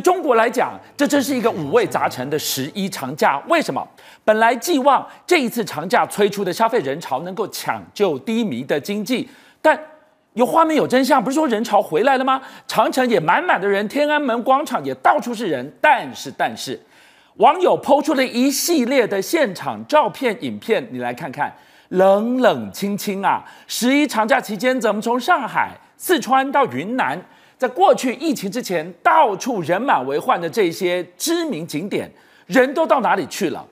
对中国来讲，这真是一个五味杂陈的十一长假。为什么？本来寄望这一次长假催出的消费人潮能够抢救低迷的经济，但有画面有真相，不是说人潮回来了吗？长城也满满的人，天安门广场也到处是人。但是，但是，网友抛出了一系列的现场照片、影片，你来看看，冷冷清清啊！十一长假期间，怎么从上海、四川到云南？在过去疫情之前，到处人满为患的这些知名景点，人都到哪里去了？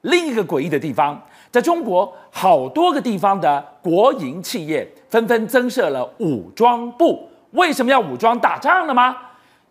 另一个诡异的地方，在中国好多个地方的国营企业纷纷增设了武装部，为什么要武装打仗了吗？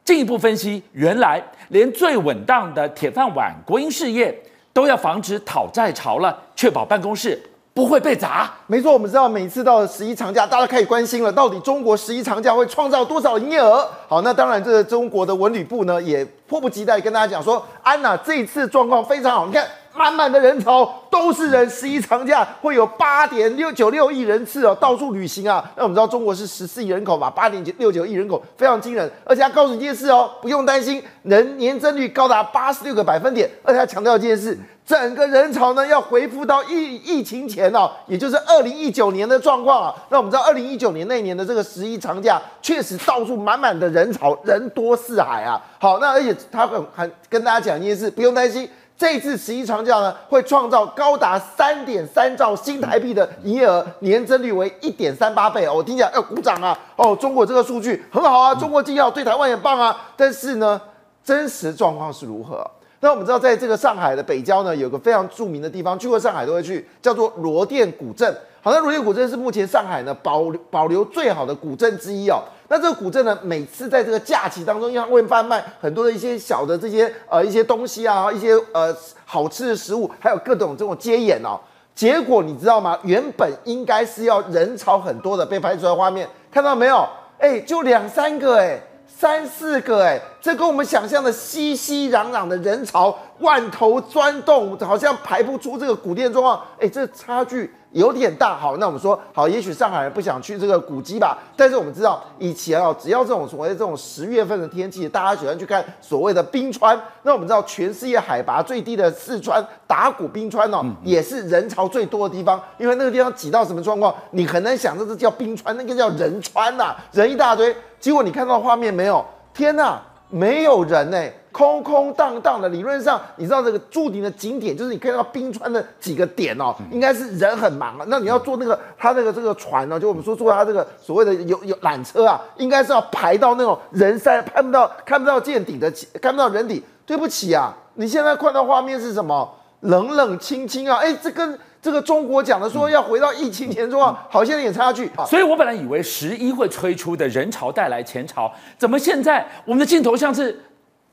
进一步分析，原来连最稳当的铁饭碗国营事业都要防止讨债潮了，确保办公室。不会被砸，没错。我们知道，每次到十一长假，大家开始关心了，到底中国十一长假会创造多少营业额？好，那当然，这个中国的文旅部呢，也迫不及待跟大家讲说，安娜这一次状况非常好，你看。满满的人潮都是人，十一长假会有八点六九六亿人次哦，到处旅行啊。那我们知道中国是十四亿人口嘛，八点六九亿人口非常惊人。而且他告诉你一件事哦，不用担心，人年增率高达八十六个百分点。而且他强调一件事，整个人潮呢要恢复到疫疫情前哦，也就是二零一九年的状况啊。那我们知道二零一九年那年的这个十一长假，确实到处满满的人潮，人多四海啊。好，那而且他很很跟大家讲一件事，不用担心。这次十一长假呢，会创造高达三点三兆新台币的营业额，年增率为一点三八倍哦。我听起来要鼓掌啊！哦，中国这个数据很好啊，中国经济好，对台湾也棒啊。但是呢，真实状况是如何？那我们知道，在这个上海的北郊呢，有个非常著名的地方，去过上海都会去，叫做罗店古镇。好像罗店古镇是目前上海呢保保留最好的古镇之一哦。那这个古镇呢，每次在这个假期当中，因为会贩卖很多的一些小的这些呃一些东西啊，一些呃好吃的食物，还有各种这种街演哦。结果你知道吗？原本应该是要人潮很多的，被拍出来的画面看到没有？哎，就两三个哎，三四个哎，这跟我们想象的熙熙攘攘的人潮，万头钻动，好像排不出这个古店状况。哎，这差距。有点大，好，那我们说好，也许上海人不想去这个古迹吧，但是我们知道以前啊，只要这种所谓的这种十月份的天气，大家喜欢去看所谓的冰川。那我们知道全世界海拔最低的四川达古冰川哦，也是人潮最多的地方，因为那个地方挤到什么状况，你很难想这是叫冰川，那个叫人川呐，人一大堆。结果你看到画面没有？天呐，没有人呢、欸。空空荡荡的，理论上你知道这个驻点的景点，就是你看到冰川的几个点哦，应该是人很忙啊。那你要坐那个他那个这个船呢，就我们说坐他这个所谓的有有缆车啊，应该是要排到那种人山看不到看不到见底的，看不到人底。对不起啊，你现在看到画面是什么？冷冷清清啊，哎，这跟这个中国讲的说要回到疫情前状况，好像有点差距。所以我本来以为十一会推出的人潮带来钱潮，怎么现在我们的镜头像是？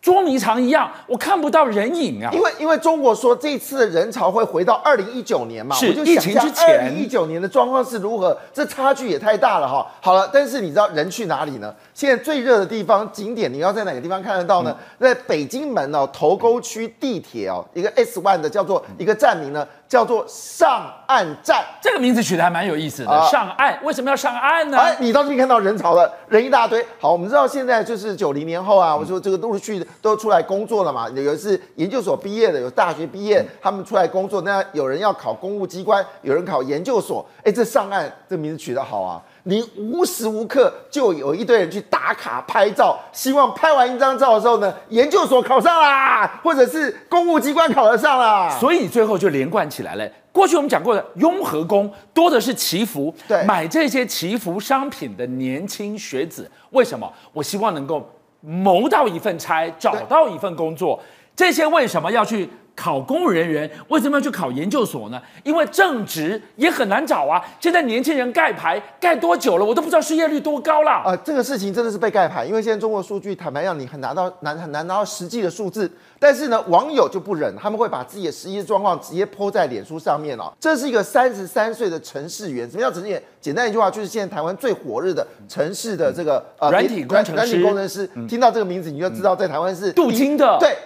捉迷藏一样，我看不到人影啊！因为因为中国说这次的人潮会回到二零一九年嘛，是我就想疫情之前，二零一九年的状况是如何？这差距也太大了哈！好了，但是你知道人去哪里呢？现在最热的地方景点，你要在哪个地方看得到呢？嗯、在北京门哦，头沟区地铁哦，一个 S One 的叫做一个站名呢。叫做上岸站，这个名字取得还蛮有意思的。啊、上岸为什么要上岸呢？哎，你到这边看到人潮了，人一大堆。好，我们知道现在就是九零年后啊，我说这个陆续都出来工作了嘛，有的是研究所毕业的，有大学毕业，他们出来工作。那有人要考公务机关，有人考研究所。哎，这上岸这名字取得好啊。你无时无刻就有一堆人去打卡拍照，希望拍完一张照的时候呢，研究所考上啦，或者是公务机关考得上啦，所以最后就连贯起来了。过去我们讲过的雍和宫多的是祈福，对，买这些祈福商品的年轻学子，为什么？我希望能够谋到一份差，找到一份工作，这些为什么要去？考公务人员为什么要去考研究所呢？因为正职也很难找啊。现在年轻人盖牌盖多久了，我都不知道失业率多高了。呃，这个事情真的是被盖牌，因为现在中国数据坦白让，你很拿到难很难拿到实际的数字。但是呢，网友就不忍，他们会把自己的实际状况直接 po 在脸书上面哦。这是一个三十三岁的程式员，什么叫程式员？简单一句话，就是现在台湾最火热的城市的这个呃软体工程师。软体工程师，嗯、听到这个名字，你就知道在台湾是镀金的。对。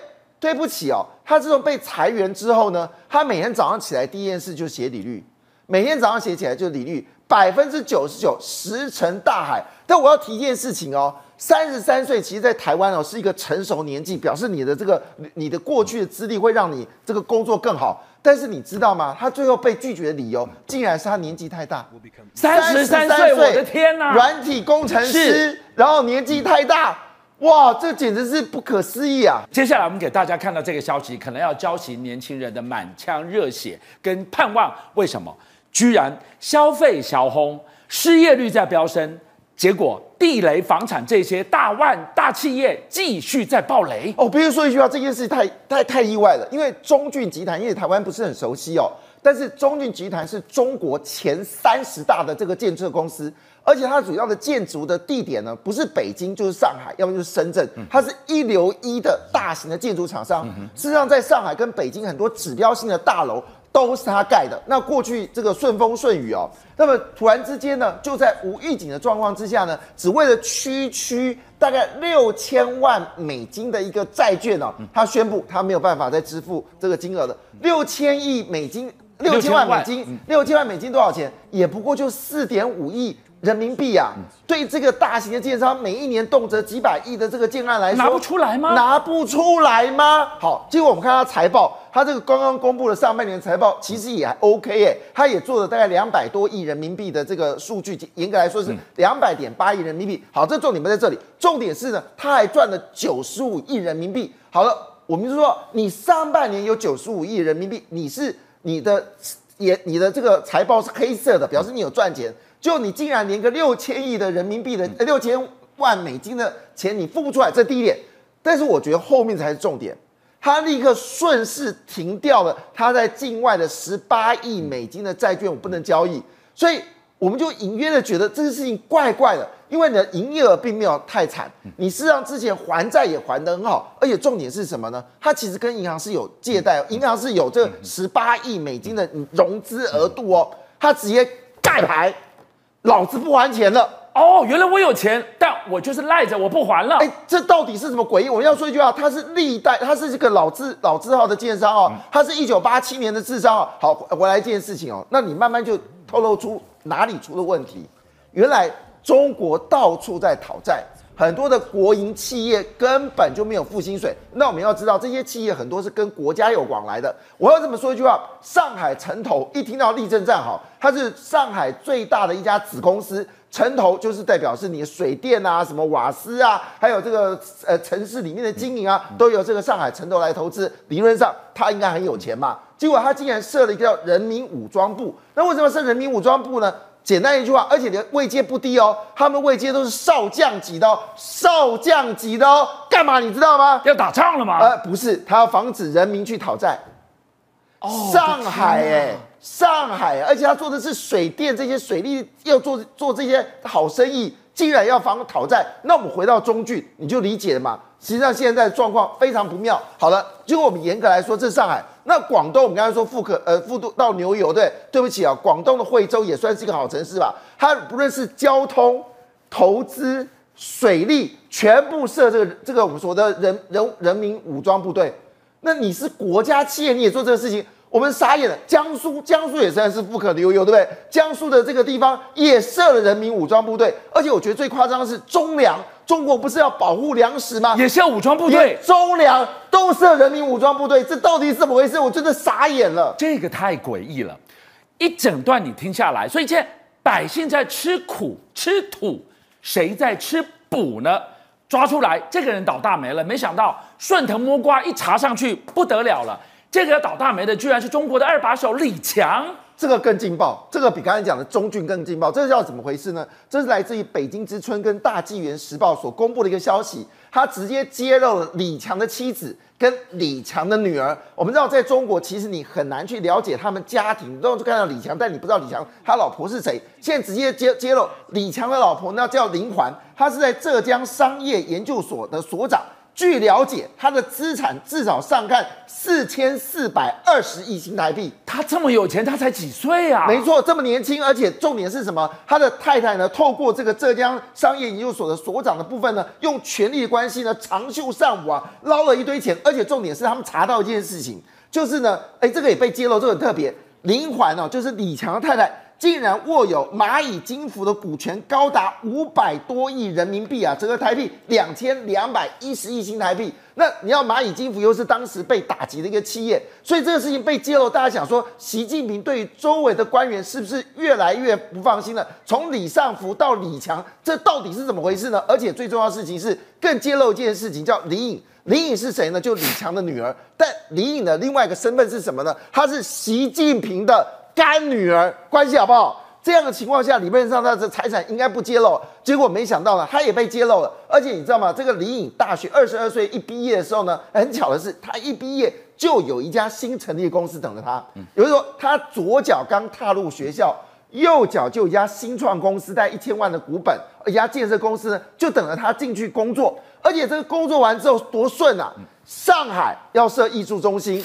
对不起哦，他这种被裁员之后呢，他每天早上起来第一件事就写履历，每天早上写起来就履历，百分之九十九石沉大海。但我要提一件事情哦，三十三岁，其实，在台湾哦是一个成熟年纪，表示你的这个你的过去的资历会让你这个工作更好。但是你知道吗？他最后被拒绝的理由，竟然是他年纪太大。三十三岁，我的天哪！软体工程师，然后年纪太大，哇，这简直是不可思议啊！接下来我们给大家看到这个消息，可能要浇熄年轻人的满腔热血跟盼望。为什么？居然消费小红，失业率在飙升。结果，地雷房产这些大万大企业继续在爆雷哦。比如说一句话，这件事太太太意外了，因为中骏集团，因为台湾不是很熟悉哦，但是中骏集团是中国前三十大的这个建设公司，而且它主要的建筑的地点呢，不是北京就是上海，要么就是深圳，它是一流一的大型的建筑厂商。事实上，在上海跟北京很多指标性的大楼。都是它盖的。那过去这个顺风顺雨哦，那么突然之间呢，就在无预警的状况之下呢，只为了区区大概六千万美金的一个债券哦，他宣布他没有办法再支付这个金额了。六千亿美金，六千万美金，六千万美金多少钱？也不过就四点五亿。人民币啊，对这个大型的建商，每一年动辄几百亿的这个建案来说，拿不出来吗？拿不出来吗？好，结果我们看它财报，它这个刚刚公布的上半年财报其实也还 OK 哎，他也做了大概两百多亿人民币的这个数据，严格来说是两百点八亿人民币。好，这重点不在这里，重点是呢，它还赚了九十五亿人民币。好了，我们就说你上半年有九十五亿人民币，你是你的也你的这个财报是黑色的，表示你有赚钱。就你竟然连个六千亿的人民币的六千万美金的钱你付不出来，这第一点。但是我觉得后面才是重点，他立刻顺势停掉了他在境外的十八亿美金的债券，我不能交易。所以我们就隐约的觉得这个事情怪怪的，因为你的营业额并没有太惨，你事实上之前还债也还得很好，而且重点是什么呢？他其实跟银行是有借贷，银行是有这十八亿美金的融资额度哦，他直接盖牌。老子不还钱了哦！原来我有钱，但我就是赖着我不还了。哎，这到底是什么诡异？我要说一句话，他是历代，他是这个老字老字号的建商哦，他是一九八七年的智商哦。好，回来一件事情哦，那你慢慢就透露出哪里出了问题。原来中国到处在讨债。很多的国营企业根本就没有付薪水，那我们要知道这些企业很多是跟国家有往来的。我要这么说一句话：上海城投一听到立正站好，它是上海最大的一家子公司，城投就是代表是你的水电啊、什么瓦斯啊，还有这个呃城市里面的经营啊，都由这个上海城投来投资。理论上它应该很有钱嘛，结果他竟然设了一个叫人民武装部。那为什么设人民武装部呢？简单一句话，而且的位阶不低哦，他们位阶都是少将级的哦，少将级的哦，干嘛你知道吗？要打仗了吗？呃，不是，他要防止人民去讨债。哦，上海哎，上海，而且他做的是水电这些水利，要做做这些好生意，竟然要防讨债。那我们回到中骏，你就理解了嘛。实际上现在的状况非常不妙。好了，结果我们严格来说，这是上海。那广东，我们刚才说富可呃富都到牛油，对，对不起啊，广东的惠州也算是一个好城市吧。它不论是交通、投资、水利，全部设这个这个我们说的人人人民武装部队。那你是国家企业，你也做这个事情，我们傻眼了。江苏，江苏也算是富可牛油，对不对？江苏的这个地方也设了人民武装部队，而且我觉得最夸张的是中粮。中国不是要保护粮食吗？也是要武装部队，中粮都是人民武装部队，这到底是怎么回事？我真的傻眼了。这个太诡异了，一整段你听下来，所以现在百姓在吃苦吃土，谁在吃补呢？抓出来，这个人倒大霉了。没想到顺藤摸瓜一查上去不得了了，这个要倒大霉的居然是中国的二把手李强。这个更劲爆，这个比刚才讲的中骏更劲爆。这个叫怎么回事呢？这是来自于北京之春跟大纪元时报所公布的一个消息，他直接揭露了李强的妻子跟李强的女儿。我们知道，在中国其实你很难去了解他们家庭，都是看到李强，但你不知道李强他老婆是谁。现在直接揭揭露李强的老婆，那叫林环，她是在浙江商业研究所的所长。据了解，他的资产至少上看四千四百二十亿新台币。他这么有钱，他才几岁啊？没错，这么年轻，而且重点是什么？他的太太呢？透过这个浙江商业研究所的所长的部分呢，用权力的关系呢，长袖善舞啊，捞了一堆钱。而且重点是，他们查到一件事情，就是呢，哎，这个也被揭露，这个很特别。林环哦，就是李强的太太。竟然握有蚂蚁金服的股权高达五百多亿人民币啊，折合台币两千两百一十亿新台币。那你要蚂蚁金服又是当时被打击的一个企业，所以这个事情被揭露，大家想说，习近平对于周围的官员是不是越来越不放心了？从李尚福到李强，这到底是怎么回事呢？而且最重要的事情是，更揭露一件事情，叫李颖。李颖是谁呢？就李强的女儿。但李颖的另外一个身份是什么呢？她是习近平的。干女儿关系好不好？这样的情况下，理论上他的财产应该不揭露。结果没想到呢，他也被揭露了。而且你知道吗？这个李颖大学二十二岁一毕业的时候呢，很巧的是，他一毕业就有一家新成立的公司等着他。也就是说，他左脚刚踏入学校，右脚就有一家新创公司带一千万的股本，一家建设公司呢就等着他进去工作。而且这个工作完之后多顺啊！上海要设艺术中心。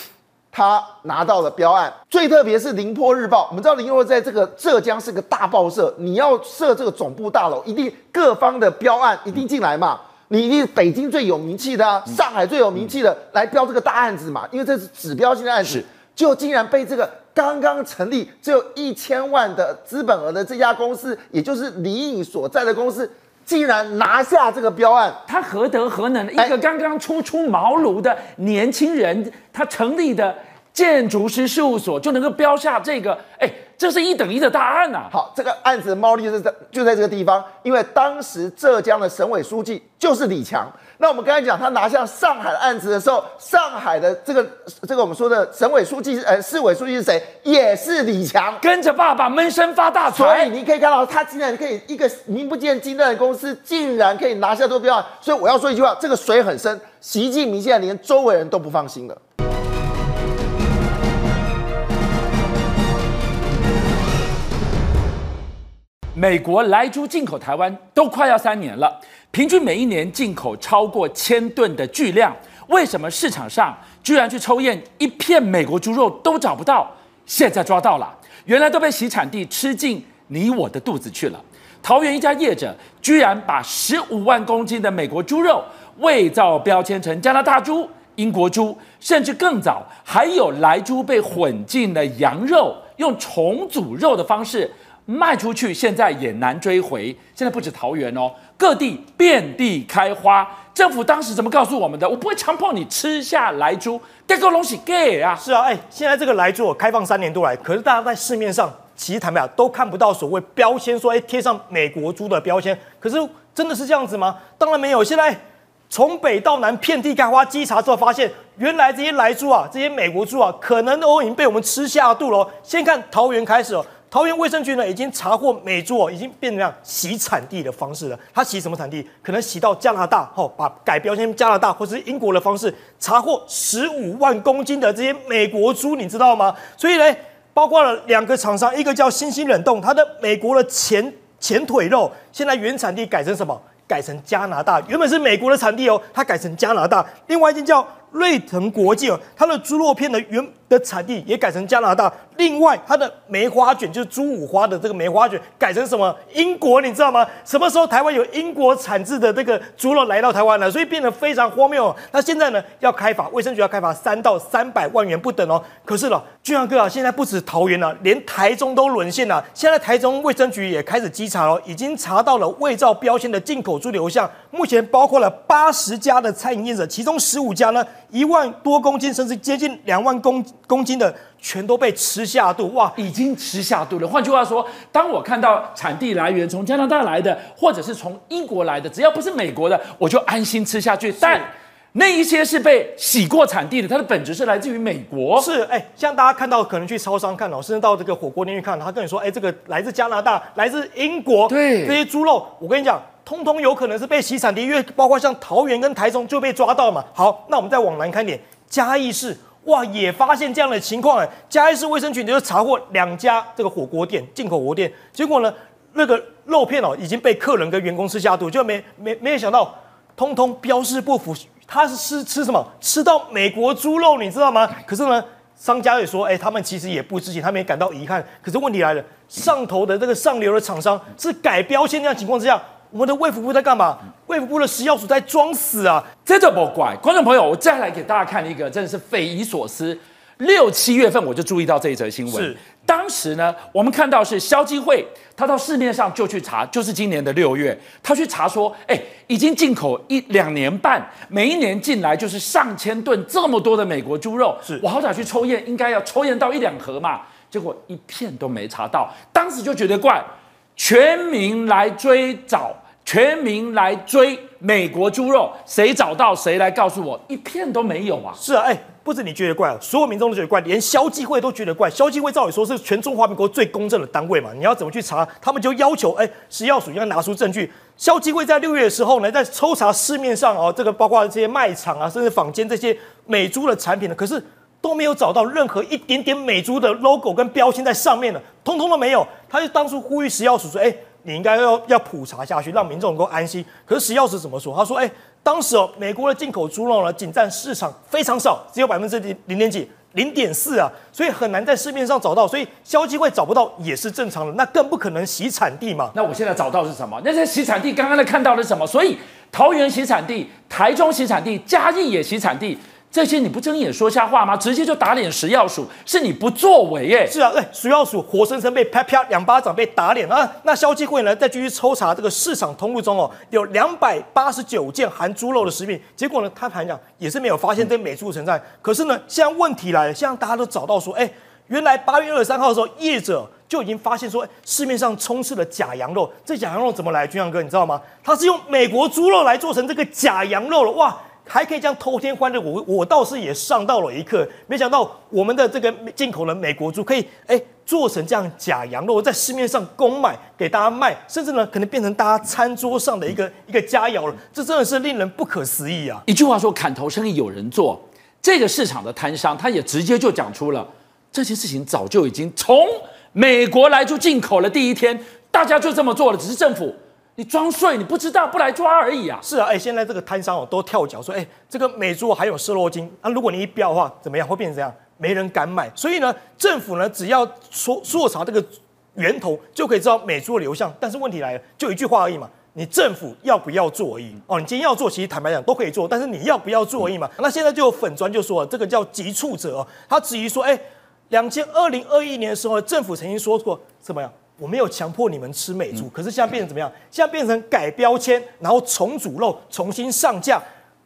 他拿到了标案，最特别是《宁波日报》，我们知道宁波在这个浙江是个大报社，你要设这个总部大楼，一定各方的标案一定进来嘛，你一定北京最有名气的，啊，上海最有名气的来标这个大案子嘛，因为这是指标性的案子，就竟然被这个刚刚成立只有一千万的资本额的这家公司，也就是李颖所在的公司，竟然拿下这个标案，他何德何能？一个刚刚初出茅庐的年轻人，他成立的建筑师事务所就能够标下这个，哎，这是一等一的大案呐、啊！好，这个案子的猫腻就在就在这个地方，因为当时浙江的省委书记就是李强。那我们刚才讲，他拿下上海的案子的时候，上海的这个这个我们说的省委书记，呃，市委书记是谁？也是李强，跟着爸爸闷声发大财。所以你可以看到，他竟然可以一个名不见经传的公司，竟然可以拿下这个标案。所以我要说一句话，这个水很深。习近平现在连周围人都不放心了。美国莱猪进口台湾都快要三年了。平均每一年进口超过千吨的巨量，为什么市场上居然去抽验一片美国猪肉都找不到？现在抓到了，原来都被洗产地吃进你我的肚子去了。桃园一家业者居然把十五万公斤的美国猪肉伪造标签成加拿大猪、英国猪，甚至更早还有莱猪被混进了羊肉，用重组肉的方式。卖出去，现在也难追回。现在不止桃园哦，各地遍地开花。政府当时怎么告诉我们的？我不会强迫你吃下来猪，这个东西 gay 啊！是啊，哎，现在这个来猪开放三年多来，可是大家在市面上其实坦白讲都看不到所谓标签，说哎贴上美国猪的标签。可是真的是这样子吗？当然没有。现在从北到南遍地开花，稽查之后发现，原来这些来猪啊，这些美国猪啊，可能都已经被我们吃下肚了。先看桃园开始哦。桃园卫生局呢，已经查获美猪哦，已经变成这样洗产地的方式了。它洗什么产地？可能洗到加拿大，吼，把改标签加拿大或是英国的方式，查获十五万公斤的这些美国猪，你知道吗？所以呢，包括了两个厂商，一个叫新兴冷冻，它的美国的前前腿肉，现在原产地改成什么？改成加拿大。原本是美国的产地哦，它改成加拿大。另外一间叫瑞腾国际哦，它的猪肉片的原的产地也改成加拿大。另外，它的梅花卷就是猪五花的这个梅花卷改成什么？英国，你知道吗？什么时候台湾有英国产制的这个猪肉来到台湾了？所以变得非常荒谬。那现在呢，要开罚，卫生局要开罚三到三百万元不等哦。可是了，俊相哥啊，现在不止桃园了，连台中都沦陷了。现在台中卫生局也开始稽查了，已经查到了伪造标签的进口猪流向，目前包括了八十家的餐饮业者，其中十五家呢，一万多公斤，甚至接近两万公公斤的。全都被吃下肚哇！已经吃下肚了。换句话说，当我看到产地来源从加拿大来的，或者是从英国来的，只要不是美国的，我就安心吃下去。但那一些是被洗过产地的，它的本质是来自于美国。是哎，像大家看到，可能去超商看到，甚至到这个火锅店去看，他跟你说，哎，这个来自加拿大，来自英国，对这些猪肉，我跟你讲，通通有可能是被洗产地，因为包括像桃园跟台中就被抓到嘛。好，那我们再往南看点，嘉义市。哇，也发现这样的情况哎！嘉义市卫生局就查获两家这个火锅店，进口火锅店，结果呢，那个肉片哦已经被客人跟员工吃下肚，就没没没有想到，通通标示不符，他是吃吃什么？吃到美国猪肉，你知道吗？可是呢，商家也说，哎，他们其实也不知情，他们也感到遗憾。可是问题来了，上头的这个上流的厂商是改标签这样情况之下。我们的卫福部在干嘛？卫福部的食药署在装死啊！这就不怪。观众朋友，我再来给大家看一个，真的是匪夷所思。六七月份我就注意到这一则新闻，是当时呢，我们看到是消基会，他到市面上就去查，就是今年的六月，他去查说，哎，已经进口一两年半，每一年进来就是上千吨这么多的美国猪肉，是我好想去抽验，应该要抽验到一两盒嘛，结果一片都没查到，当时就觉得怪，全民来追找。全民来追美国猪肉，谁找到谁来告诉我，一片都没有啊！是啊，哎，不止你觉得怪，所有民众都觉得怪，连消基会都觉得怪。消基会照理说是全中华民国最公正的单位嘛，你要怎么去查？他们就要求，哎，食药署要拿出证据。消基会在六月的时候呢，在抽查市面上哦，这个包括这些卖场啊，甚至坊间这些美猪的产品呢，可是都没有找到任何一点点美猪的 logo 跟标签在上面的，通通都没有。他就当初呼吁食药署说，哎。你应该要要普查下去，让民众能够安心。可是食药署怎么说？他说：“哎，当时哦，美国的进口猪肉呢，仅占市场非常少，只有百分之零零点几，零点四啊，所以很难在市面上找到。所以消基会找不到也是正常的，那更不可能洗产地嘛。那我现在找到是什么？那些洗产地刚刚在看到的什么？所以桃园洗产地、台中洗产地、嘉义也洗产地。”这些你不睁眼说瞎话吗？直接就打脸食药署，是你不作为耶！是啊，哎，食药署活生生被啪啪两巴掌被打脸啊！那消基会呢，再继续抽查这个市场通路中哦，有两百八十九件含猪肉的食品，结果呢，他盘讲也是没有发现这美猪存在。可是呢，现在问题来了，现在大家都找到说，哎，原来八月二十三号的时候，业者就已经发现说，市面上充斥了假羊肉，这假羊肉怎么来？军阳哥，你知道吗？他是用美国猪肉来做成这个假羊肉了，哇！还可以这样偷天换日，我我倒是也上到了一课。没想到我们的这个进口的美国猪可以哎做成这样假羊肉，在市面上公卖给大家卖，甚至呢可能变成大家餐桌上的一个一个佳肴了。这真的是令人不可思议啊！一句话说，砍头生意有人做。这个市场的摊商他也直接就讲出了这件事情，早就已经从美国来就进口了。第一天大家就这么做了，只是政府。你装睡，你不知道不来抓而已啊！是啊，哎，现在这个摊商哦都跳脚说，哎，这个美猪还有瘦肉精，那、啊、如果你一标的话，怎么样？会变成怎样？没人敢买。所以呢，政府呢只要说说查这个源头，就可以知道美猪的流向。但是问题来了，就一句话而已嘛，你政府要不要做而已？哦，你今天要做，其实坦白讲都可以做，但是你要不要做而已嘛。那现在就有粉砖就说了，这个叫急促者哦，他质疑说，哎，两千二零二一年的时候，政府曾经说过怎么样？我没有强迫你们吃美猪，可是现在变成怎么样？现在变成改标签，然后重组肉，重新上架。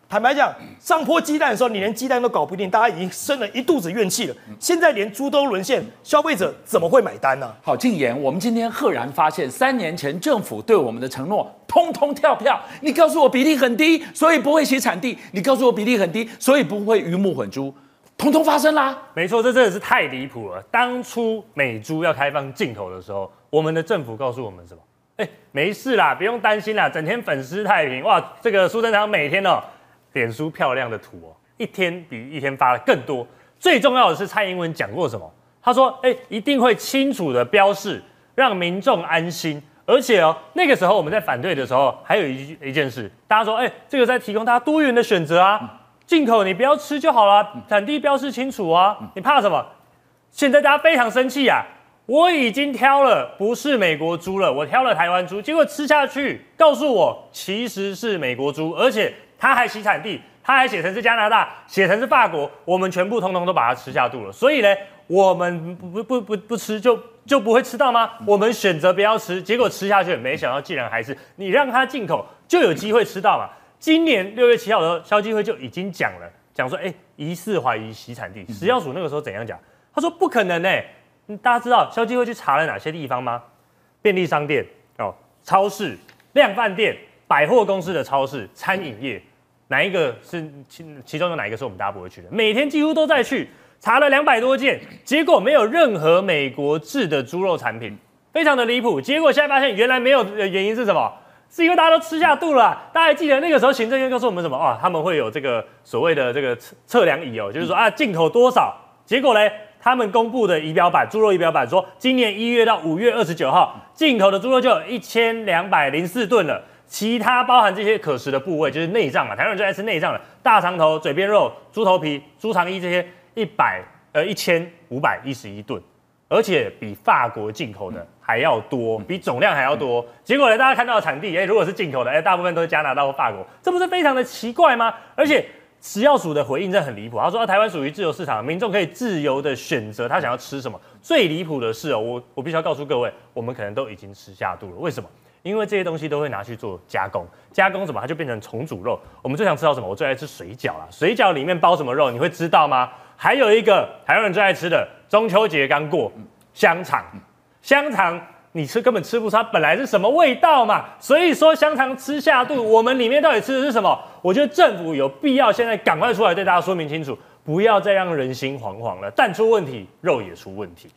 坦白讲，上坡鸡蛋的时候，你连鸡蛋都搞不定，大家已经生了一肚子怨气了。现在连猪都沦陷，消费者怎么会买单呢？好，静言，我们今天赫然发现，三年前政府对我们的承诺，通通跳票。你告诉我比例很低，所以不会写产地；你告诉我比例很低，所以不会鱼目混珠。通通发生啦！没错，这真的是太离谱了。当初美猪要开放进口的时候，我们的政府告诉我们什么？哎，没事啦，不用担心啦，整天粉饰太平。哇，这个苏贞昌每天哦，脸书漂亮的图哦，一天比一天发的更多。最重要的是，蔡英文讲过什么？他说，哎，一定会清楚的标示，让民众安心。而且哦，那个时候我们在反对的时候，还有一一件事，大家说，哎，这个在提供大家多元的选择啊。进口你不要吃就好了，产地标示清楚啊，你怕什么？现在大家非常生气啊！我已经挑了不是美国猪了，我挑了台湾猪，结果吃下去，告诉我其实是美国猪，而且它还洗产地，它还写成是加拿大，写成是法国，我们全部通通都把它吃下肚了。所以呢，我们不不不不吃就就不会吃到吗？我们选择不要吃，结果吃下去，没想到竟然还是你让它进口就有机会吃到嘛。今年六月七号的时候，消基会就已经讲了，讲说，哎、欸，疑似怀疑洗产地。食药署那个时候怎样讲？他说不可能呢、欸。大家知道消基会去查了哪些地方吗？便利商店哦，超市、量贩店、百货公司的超市、餐饮业，哪一个是其其中有哪一个是我们大家不会去的？每天几乎都在去查了两百多件，结果没有任何美国制的猪肉产品，非常的离谱。结果现在发现原来没有的原因是什么？是因为大家都吃下肚了、大家还记得那个时候行政院告诉我们什么啊？他们会有这个所谓的这个测测量仪哦，就是说啊进口多少。结果呢，他们公布的仪表板猪肉仪表板说，今年一月到五月二十九号进口的猪肉就有一千两百零四吨了。其他包含这些可食的部位，就是内脏嘛，台湾人最爱吃内脏了，大肠头、嘴边肉、猪头皮、猪肠衣这些一百呃一千五百一十一吨。而且比法国进口的还要多，比总量还要多。结果呢，大家看到的产地，哎，如果是进口的，哎，大部分都是加拿大或法国，这不是非常的奇怪吗？而且食药署的回应真的很离谱，他说啊，台湾属于自由市场，民众可以自由的选择他想要吃什么。最离谱的是哦，我我必须要告诉各位，我们可能都已经吃下肚了。为什么？因为这些东西都会拿去做加工，加工什么，它就变成重组肉。我们最想吃到什么？我最爱吃水饺啦，水饺里面包什么肉？你会知道吗？还有一个台湾人最爱吃的，中秋节刚过，香肠，香肠。你吃根本吃不出它本来是什么味道嘛，所以说香肠吃下肚，我们里面到底吃的是什么？我觉得政府有必要现在赶快出来对大家说明清楚，不要再让人心惶惶了。蛋出问题，肉也出问题。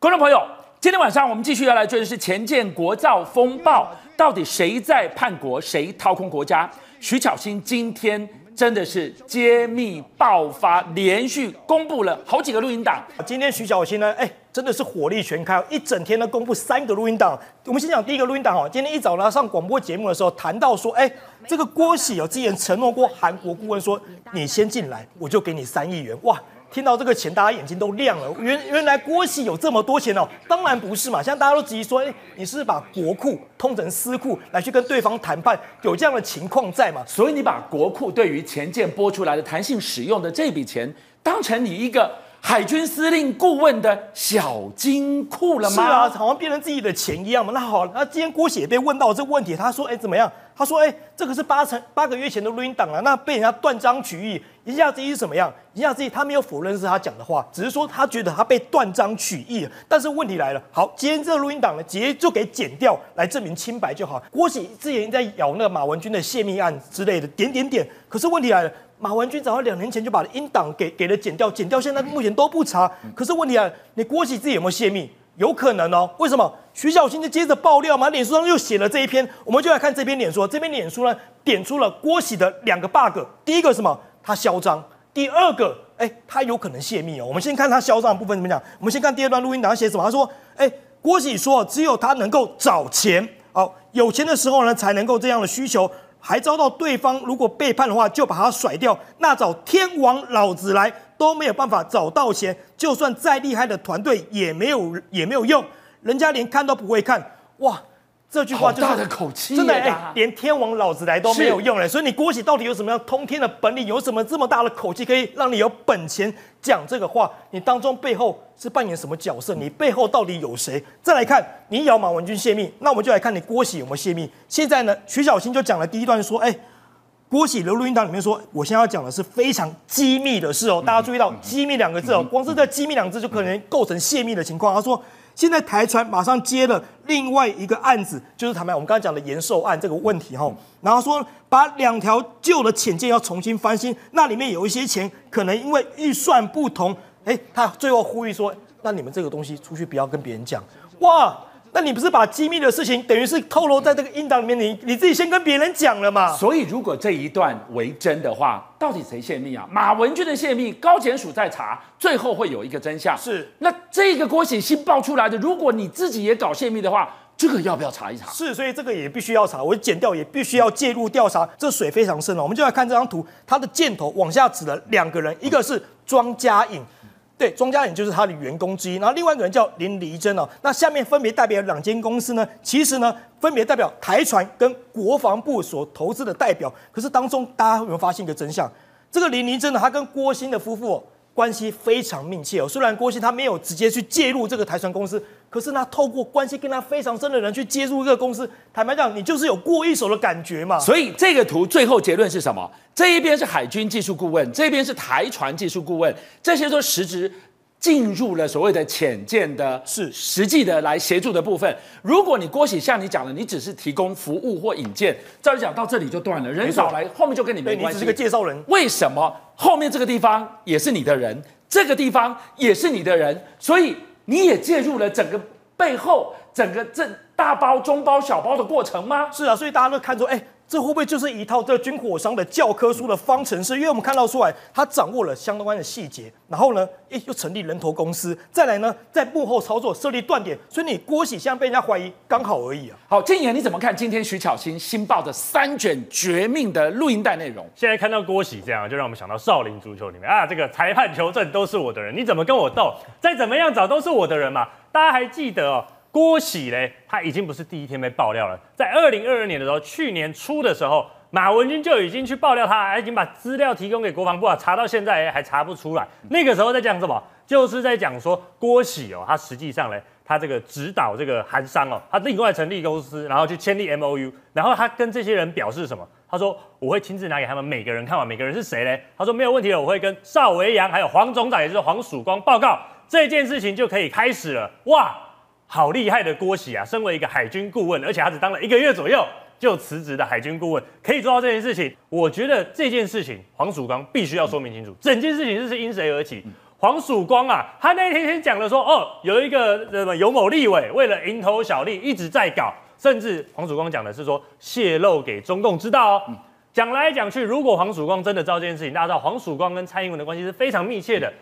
观众朋友，今天晚上我们继续要来追的是前建国造风暴，到底谁在叛国，谁掏空国家？徐巧芯今天。真的是揭秘爆发，连续公布了好几个录音档。今天徐小新呢，哎，真的是火力全开，一整天呢公布三个录音档。我们先讲第一个录音档哈，今天一早呢上广播节目的时候谈到说，哎，这个郭喜有之前承诺过韩国顾问说，你先进来，我就给你三亿元，哇。听到这个钱，大家眼睛都亮了。原原来郭喜有这么多钱哦？当然不是嘛！现在大家都质疑说，哎，你是，是把国库通成私库来去跟对方谈判，有这样的情况在吗？所以你把国库对于前舰拨出来的弹性使用的这笔钱，当成你一个海军司令顾问的小金库了吗？是啊，好像变成自己的钱一样嘛。那好，那今天郭喜也被问到这个问题，他说，哎，怎么样？他说：“哎，这个是八成八个月前的录音档啊，那被人家断章取义。言下之意是什么样？言下之意他没有否认是他讲的话，只是说他觉得他被断章取义。但是问题来了，好，今天这个录音档呢，直接就给剪掉来证明清白就好。郭喜之前在咬那个马文君的泄密案之类的，点点点。可是问题来了，马文君早在两年前就把音档给给了剪掉，剪掉现在目前都不查。可是问题来了，你郭喜自己有没有泄密？有可能哦。为什么？”徐巧芯就接着爆料嘛，脸书上又写了这一篇，我们就来看这篇脸书。这篇脸书呢，点出了郭喜的两个 bug。第一个什么？他嚣张。第二个，哎，他有可能泄密哦。我们先看他嚣张的部分怎么讲。我们先看第二段录音档，他写什么？他说，哎，郭喜说，只有他能够找钱，好，有钱的时候呢，才能够这样的需求，还遭到对方如果背叛的话，就把他甩掉。那找天王老子来都没有办法找到钱，就算再厉害的团队也没有也没有用。人家连看都不会看，哇！这句话就是大的口气，真的哎，连天王老子来都没有用了。所以你郭喜到底有什么样通天的本领？有什么这么大的口气，可以让你有本钱讲这个话？你当中背后是扮演什么角色？你背后到底有谁？再来看，你咬马文君泄密，那我们就来看你郭喜有没有泄密。现在呢，徐小新就讲了第一段说，哎，郭喜的录音档里面说，我现在要讲的是非常机密的事哦。大家注意到“机密”两个字哦，光是这“机密”两个字就可能构成泄密的情况。他说。现在台船马上接了另外一个案子，就是坦白我们刚才讲的延寿案这个问题哈，然后说把两条旧的潜舰要重新翻新，那里面有一些钱可能因为预算不同，哎，他最后呼吁说，那你们这个东西出去不要跟别人讲，哇。那你不是把机密的事情等于是透露在这个音档里面，你你自己先跟别人讲了嘛？所以如果这一段为真的话，到底谁泄密啊？马文俊的泄密，高检署在查，最后会有一个真相。是，那这个郭喜新爆出来的，如果你自己也搞泄密的话，这个要不要查一查？是，所以这个也必须要查，我剪掉也必须要介入调查，这水非常深了。我们就来看这张图，它的箭头往下指了两个人，一个是庄家颖。对，庄家人就是他的员工之一，然后另外一个人叫林黎真哦。那下面分别代表两间公司呢，其实呢分别代表台船跟国防部所投资的代表。可是当中大家有没有发现一个真相？这个林黎真呢，他跟郭欣的夫妇。关系非常密切哦，虽然郭欣他没有直接去介入这个台船公司，可是他，透过关系跟他非常深的人去介入这个公司，坦白讲，你就是有过一手的感觉嘛。所以这个图最后结论是什么？这一边是海军技术顾问，这边是台船技术顾问，这些都实质进入了所谓的潜舰的，是实际的来协助的部分。如果你郭喜像你讲的，你只是提供服务或引荐，照理讲到这里就断了，人少来后面就跟你没关系。你只是个介绍人，为什么？后面这个地方也是你的人，这个地方也是你的人，所以你也介入了整个背后整个这大包、中包、小包的过程吗？是啊，所以大家都看出，哎。这会不会就是一套这军火商的教科书的方程式？因为我们看到出来，他掌握了相关的细节，然后呢，诶，又成立人头公司，再来呢，在幕后操作设立断点，所以你郭喜现在被人家怀疑，刚好而已啊。好，建言你怎么看今天徐巧芯新报的三卷绝命的录音带内容？现在看到郭喜这样，就让我们想到少林足球里面啊，这个裁判求证都是我的人，你怎么跟我斗？再怎么样找都是我的人嘛。大家还记得哦？郭喜嘞，他已经不是第一天被爆料了。在二零二二年的时候，去年初的时候，马文君就已经去爆料他，已经把资料提供给国防部啊，查到现在还查不出来。那个时候在讲什么？就是在讲说郭喜哦，他实际上嘞，他这个指导这个韩商哦，他另外成立公司，然后去签立 MOU，然后他跟这些人表示什么？他说我会亲自拿给他们每个人看完，每个人是谁嘞？他说没有问题了，我会跟邵维扬还有黄总长，也就是黄曙光报告这件事情就可以开始了。哇！好厉害的郭喜啊！身为一个海军顾问，而且他只当了一个月左右就辞职的海军顾问，可以做到这件事情。我觉得这件事情黄曙光必须要说明清楚，整件事情这是因谁而起？黄曙光啊，他那天先讲了说，哦，有一个什么有某立委为了蝇头小利一直在搞，甚至黄曙光讲的是说泄露给中共知道哦。讲来讲去，如果黄曙光真的知道这件事情，大家知道黄曙光跟蔡英文的关系是非常密切的，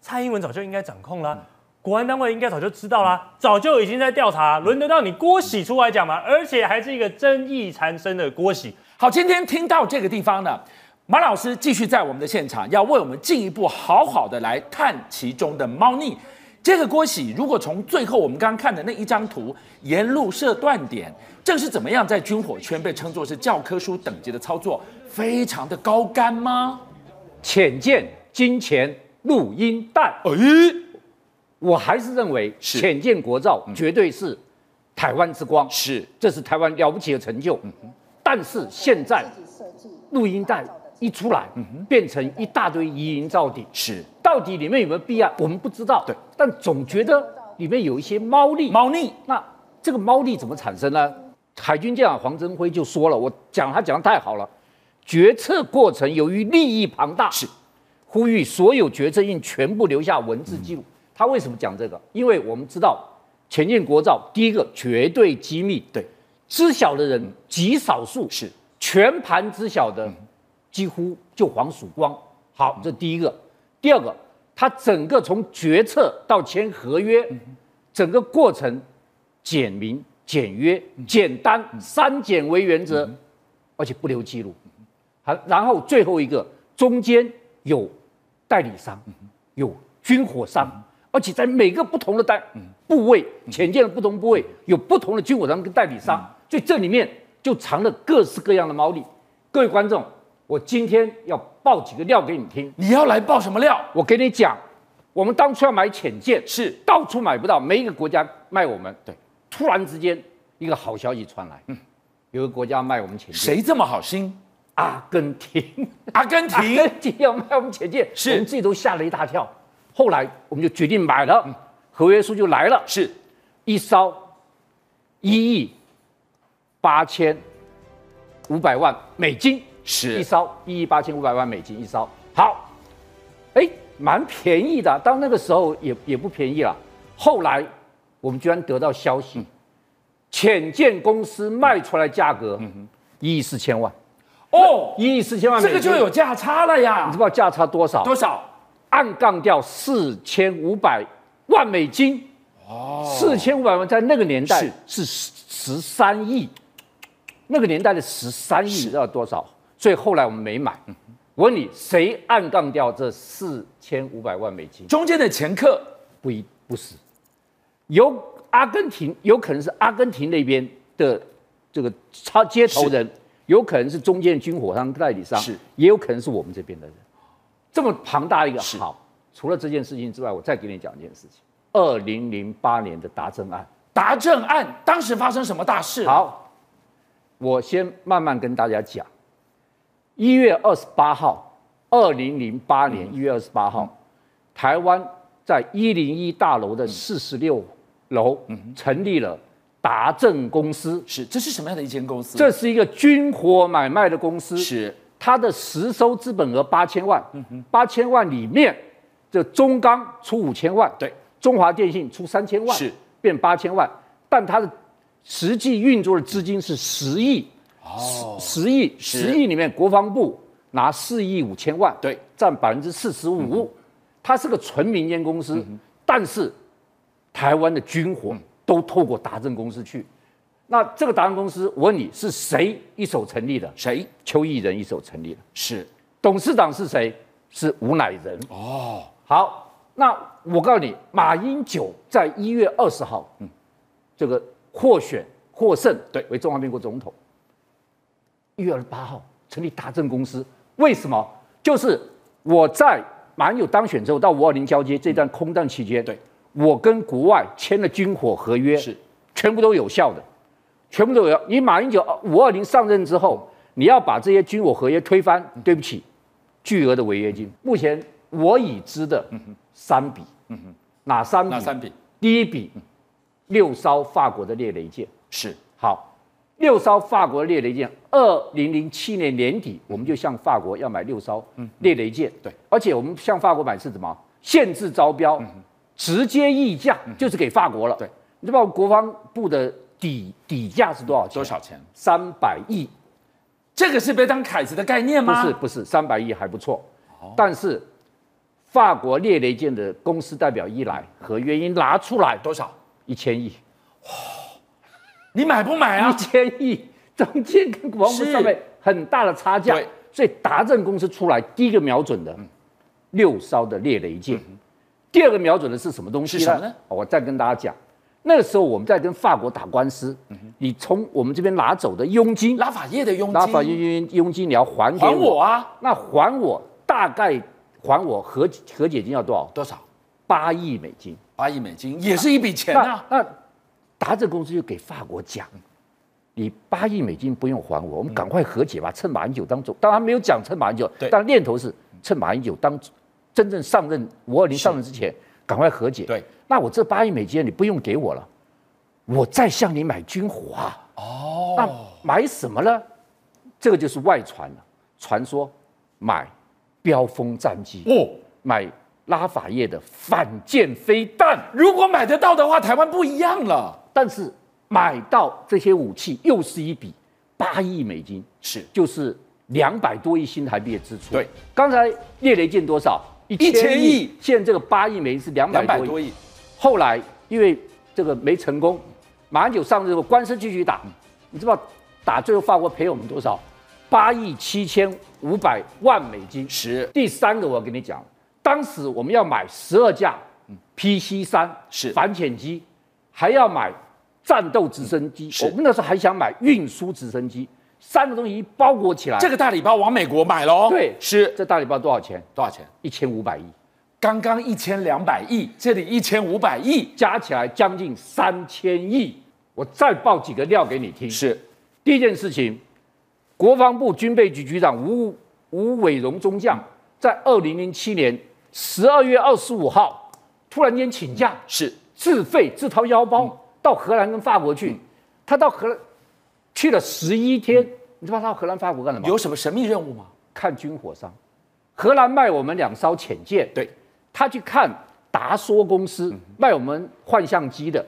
蔡英文早就应该掌控了。国安单位应该早就知道啦，早就已经在调查，轮得到你郭喜出来讲吗？而且还是一个争议缠身的郭喜。好，今天听到这个地方呢，马老师继续在我们的现场，要为我们进一步好好的来探其中的猫腻。这个郭喜，如果从最后我们刚刚看的那一张图沿路设断点，这是怎么样在军火圈被称作是教科书等级的操作，非常的高干吗？浅见、金钱、录音带，哎。我还是认为浅见国造绝对是台湾之光，是，这是台湾了不起的成就。但是现在录音带一出来，变成一大堆疑云造底，是，到底里面有没有弊案，我们不知道。对，但总觉得里面有一些猫腻。猫腻，那这个猫腻怎么产生呢？海军舰长黄征辉就说了，我讲他讲的太好了，决策过程由于利益庞大，是，呼吁所有决策应全部留下文字记录。他为什么讲这个？因为我们知道前进国造，第一个绝对机密，对，知晓的人极少数，是全盘知晓的，几乎就黄曙光。好，这第一个。第二个，他整个从决策到签合约，整个过程简明、简约、简单，三简为原则，而且不留记录。好，然后最后一个，中间有代理商，有军火商。而且在每个不同的单部位，潜舰的不同部位有不同的军火商跟代理商，所以这里面就藏了各式各样的猫腻。各位观众，我今天要爆几个料给你听。你要来爆什么料？我给你讲，我们当初要买潜舰，是到处买不到，没一个国家卖我们。对，突然之间一个好消息传来，嗯，有个国家卖我们潜舰。谁这么好心？阿根廷，阿根廷，阿根廷要卖我们潜舰，是我们自己都吓了一大跳。后来我们就决定买了，合约书就来了，是一艘一亿八千五百万美金，是一艘一亿八千五百万美金一艘。好，哎，蛮便宜的，到那个时候也也不便宜了。后来我们居然得到消息，浅见公司卖出来价格一亿四千万，哦，一亿四千万这个就有价差了呀。你知道价差多少？多少？按杠掉四千五百万美金，哦，四千五百万在那个年代是十十三亿，那个年代的十三亿你知道多少？所以后来我们没买。我问你，谁暗杠掉这四千五百万美金？中间的掮客不一不是，有阿根廷，有可能是阿根廷那边的这个超接头人，有可能是中间的军火商代理商，是，也有可能是我们这边的人。这么庞大一个好，除了这件事情之外，我再给你讲一件事情。二零零八年的达政案，达政案当时发生什么大事？好，我先慢慢跟大家讲。一月二十八号，二零零八年一月二十八号，嗯、台湾在一零一大楼的四十六楼成立了达政公司。是，这是什么样的一间公司？这是一个军火买卖的公司。是。它的实收资本额八千万，八千万里面，这中钢出五千万，对，中华电信出三千万，是。变八千万，但它的实际运作的资金是十亿，哦，十亿，十亿里面国防部拿四亿五千万，对，占百分之四十五，它是个纯民间公司，但是台湾的军火都透过达正公司去。那这个达人公司，我问你是谁一手成立的？谁？邱毅人一手成立的。是。董事长是谁？是吴乃仁。哦。好，那我告诉你，马英九在一月二十号，嗯，这个获选获胜，对为中华民国总统。一月二十八号成立达正公司，为什么？就是我在马英九当选之后到五二零交接这段空档期间，对，我跟国外签了军火合约，是全部都有效的，全部都有。你马英九五二零上任之后，你要把这些军火合约推翻，对不起，巨额的违约金。目前我已知的三笔，哪三笔？哪三笔？第一笔，六艘法国的猎雷舰，是好。六艘法国猎雷舰，二零零七年年底，我们就向法国要买六艘猎雷舰。对，而且我们向法国买是什么？限制招标，直接议价，就是给法国了。对，你知道国防部的底底价是多少钱？多少钱？三百亿。这个是被当凯子的概念吗？不是，不是，三百亿还不错。但是法国列雷舰的公司代表一来，合约一拿出来多少？一千亿。你买不买啊？一千亿，中间跟国防部上面很大的差价，所以达正公司出来第一个瞄准的六艘的猎雷舰，第二个瞄准的是什么东西呢？是什么呢？我再跟大家讲，那个时候我们在跟法国打官司，你从我们这边拿走的佣金，拉法叶的佣金，拉法叶佣佣金你要还给我，还我啊？那还我大概还我和和解金要多少？多少？八亿美金。八亿美金也是一笔钱啊。那。那达正公司就给法国讲，你八亿美金不用还我，我们赶快和解吧。趁马英九当总，当然没有讲趁马英九，但念头是趁马英九当真正上任五二零上任之前，赶快和解。对，那我这八亿美金你不用给我了，我再向你买军火啊。哦，那买什么呢？这个就是外传了，传说买标风战机哦，买。拉法叶的反舰飞弹，如果买得到的话，台湾不一样了。但是买到这些武器又是一笔八亿美金，是就是两百多亿新台币的支出。对，刚才列雷舰多少？一千亿。现在这个八亿美金是两百多亿。后来因为这个没成功，马英九上任之后官司继续打，你知道打最后法国赔我们多少？八亿七千五百万美金。是。第三个我要跟你讲。当时我们要买十二架 PC 三是反潜机，还要买战斗直升机。我们那时候还想买运输直升机，三个东西一包裹起来，这个大礼包往美国买喽。对，是这大礼包多少钱？多少钱？一千五百亿。刚刚一千两百亿，这里一千五百亿，加起来将近三千亿。我再爆几个料给你听。是，第一件事情，国防部军备局局长吴吴伟荣中将在二零零七年。十二月二十五号，突然间请假，是自费自掏腰包到荷兰跟法国去。他到荷兰去了十一天，你知道他到荷兰、法国干什么？有什么神秘任务吗？看军火商。荷兰卖我们两艘潜舰，对，他去看达梭公司卖我们幻相机的，